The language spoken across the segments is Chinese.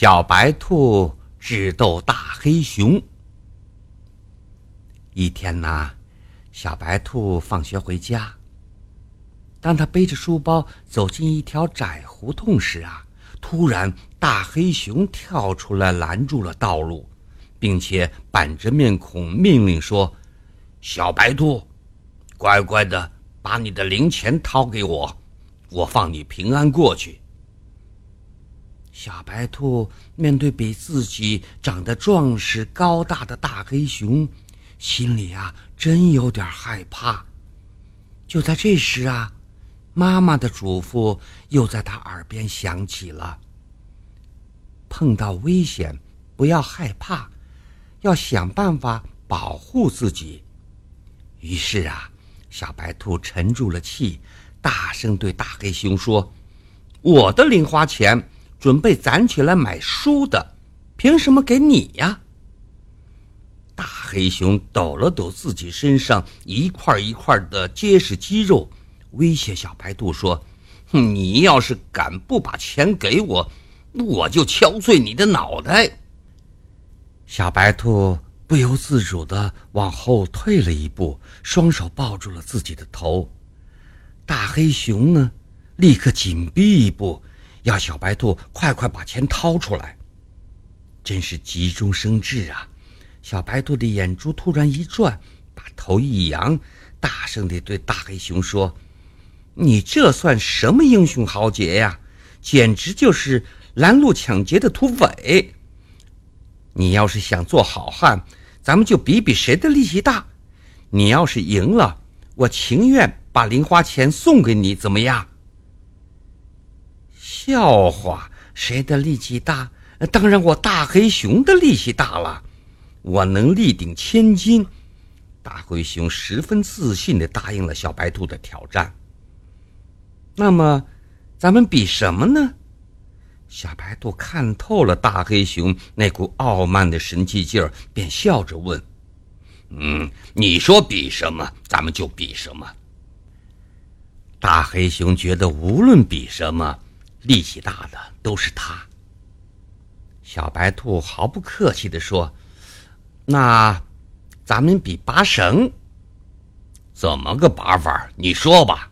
小白兔智斗大黑熊。一天呐，小白兔放学回家。当他背着书包走进一条窄胡同时啊，突然大黑熊跳出来拦住了道路，并且板着面孔命令说：“小白兔，乖乖的把你的零钱掏给我，我放你平安过去。”小白兔面对比自己长得壮实高大的大黑熊，心里啊真有点害怕。就在这时啊，妈妈的嘱咐又在他耳边响起了：碰到危险不要害怕，要想办法保护自己。于是啊，小白兔沉住了气，大声对大黑熊说：“我的零花钱。”准备攒起来买书的，凭什么给你呀？大黑熊抖了抖自己身上一块一块的结实肌肉，威胁小白兔说：“你要是敢不把钱给我，我就敲碎你的脑袋。”小白兔不由自主的往后退了一步，双手抱住了自己的头。大黑熊呢，立刻紧逼一步。要小白兔快快把钱掏出来！真是急中生智啊！小白兔的眼珠突然一转，把头一扬，大声地对大黑熊说：“你这算什么英雄豪杰呀？简直就是拦路抢劫的土匪！你要是想做好汉，咱们就比比谁的力气大。你要是赢了，我情愿把零花钱送给你，怎么样？”笑话，谁的力气大？当然我大黑熊的力气大了，我能力顶千斤。大灰熊十分自信地答应了小白兔的挑战。那么，咱们比什么呢？小白兔看透了大黑熊那股傲慢的神气劲儿，便笑着问：“嗯，你说比什么，咱们就比什么。”大黑熊觉得无论比什么。力气大的都是他。小白兔毫不客气地说：“那，咱们比拔绳。怎么个拔法？你说吧。”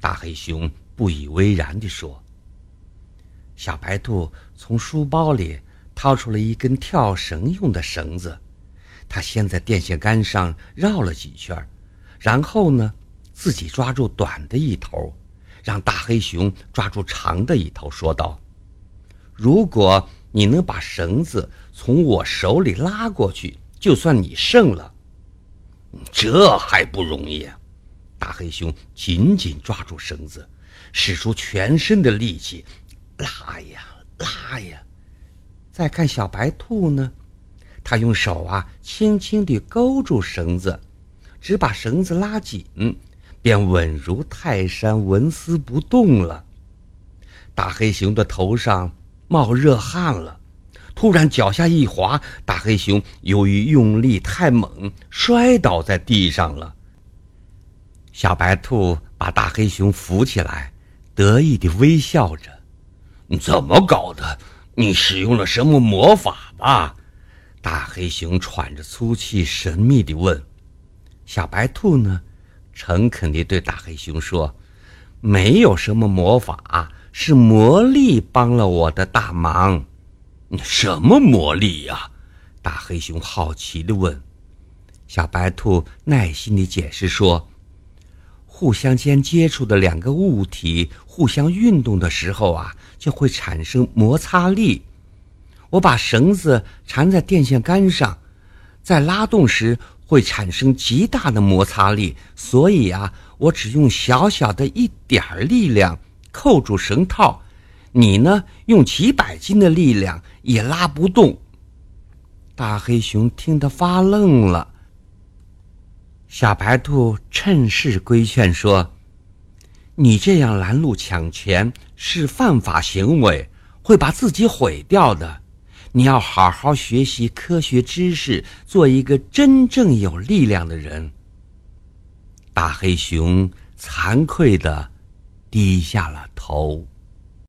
大黑熊不以为然地说。小白兔从书包里掏出了一根跳绳用的绳子，他先在电线杆上绕了几圈，然后呢，自己抓住短的一头。让大黑熊抓住长的一头，说道：“如果你能把绳子从我手里拉过去，就算你胜了。”这还不容易？大黑熊紧紧抓住绳子，使出全身的力气，拉呀拉呀。再看小白兔呢，他用手啊轻轻地勾住绳子，只把绳子拉紧。便稳如泰山，纹丝不动了。大黑熊的头上冒热汗了，突然脚下一滑，大黑熊由于用力太猛，摔倒在地上了。小白兔把大黑熊扶起来，得意地微笑着：“怎么搞的？你使用了什么魔法吧？”大黑熊喘着粗气，神秘地问：“小白兔呢？”诚恳地对大黑熊说：“没有什么魔法，是魔力帮了我的大忙。”“什么魔力呀？”大黑熊好奇地问。小白兔耐心地解释说：“互相间接触的两个物体互相运动的时候啊，就会产生摩擦力。我把绳子缠在电线杆上，在拉动时。”会产生极大的摩擦力，所以啊，我只用小小的一点儿力量扣住绳套，你呢，用几百斤的力量也拉不动。大黑熊听得发愣了。小白兔趁势规劝说：“你这样拦路抢钱是犯法行为，会把自己毁掉的。”你要好好学习科学知识，做一个真正有力量的人。大黑熊惭愧的低下了头。